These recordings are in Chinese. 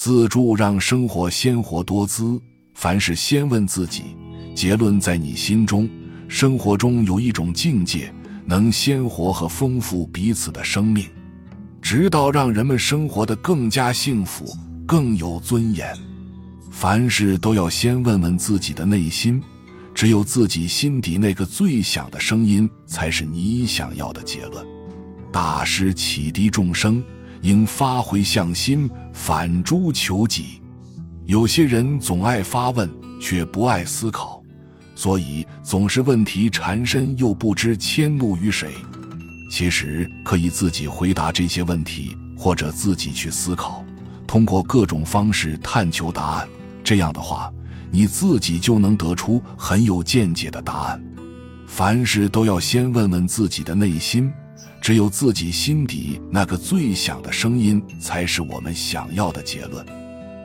自助让生活鲜活多姿。凡事先问自己，结论在你心中。生活中有一种境界，能鲜活和丰富彼此的生命，直到让人们生活得更加幸福、更有尊严。凡事都要先问问自己的内心，只有自己心底那个最响的声音，才是你想要的结论。大师启迪众生，应发回向心，反诸求己。有些人总爱发问，却不爱思考，所以总是问题缠身，又不知迁怒于谁。其实可以自己回答这些问题，或者自己去思考，通过各种方式探求答案。这样的话，你自己就能得出很有见解的答案。凡事都要先问问自己的内心，只有自己心底那个最响的声音，才是我们想要的结论。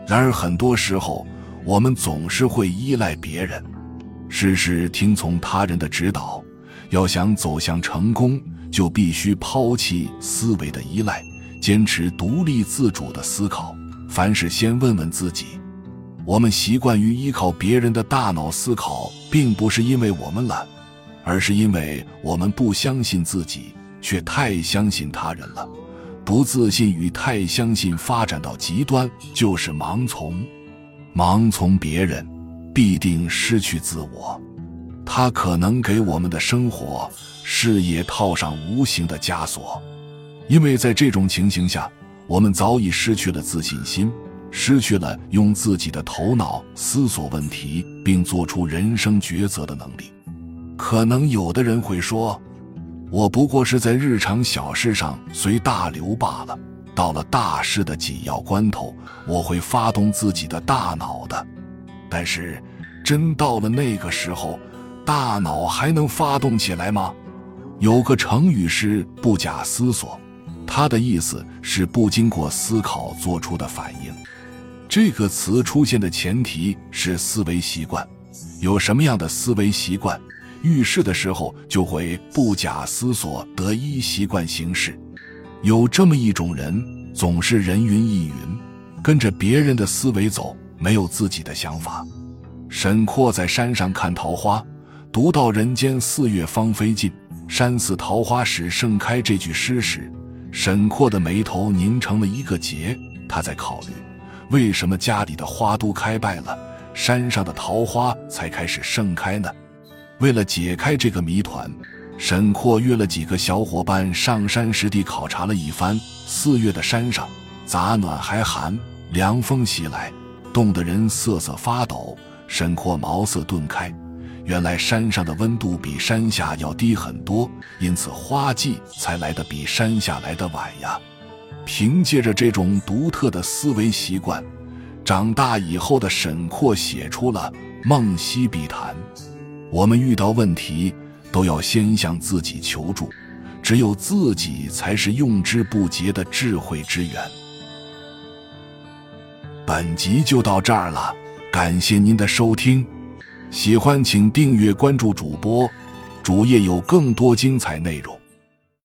然而，很多时候我们总是会依赖别人，事事听从他人的指导。要想走向成功，就必须抛弃思维的依赖，坚持独立自主的思考。凡事先问问自己。我们习惯于依靠别人的大脑思考，并不是因为我们懒，而是因为我们不相信自己，却太相信他人了。不自信与太相信发展到极端，就是盲从。盲从别人，必定失去自我。他可能给我们的生活、事业套上无形的枷锁。因为在这种情形下，我们早已失去了自信心，失去了用自己的头脑思索问题并做出人生抉择的能力。可能有的人会说。我不过是在日常小事上随大流罢了，到了大事的紧要关头，我会发动自己的大脑的。但是，真到了那个时候，大脑还能发动起来吗？有个成语是“不假思索”，它的意思是不经过思考做出的反应。这个词出现的前提是思维习惯，有什么样的思维习惯？遇事的时候就会不假思索得依习惯行事，有这么一种人，总是人云亦云，跟着别人的思维走，没有自己的想法。沈括在山上看桃花，读到“人间四月芳菲尽，山寺桃花始盛开”这句诗时，沈括的眉头拧成了一个结。他在考虑，为什么家里的花都开败了，山上的桃花才开始盛开呢？为了解开这个谜团，沈括约了几个小伙伴上山实地考察了一番。四月的山上，杂暖还寒，凉风袭来，冻得人瑟瑟发抖。沈括茅塞顿开，原来山上的温度比山下要低很多，因此花季才来得比山下来得晚呀。凭借着这种独特的思维习惯，长大以后的沈括写出了《梦溪笔谈》。我们遇到问题，都要先向自己求助，只有自己才是用之不竭的智慧之源。本集就到这儿了，感谢您的收听，喜欢请订阅关注主播，主页有更多精彩内容。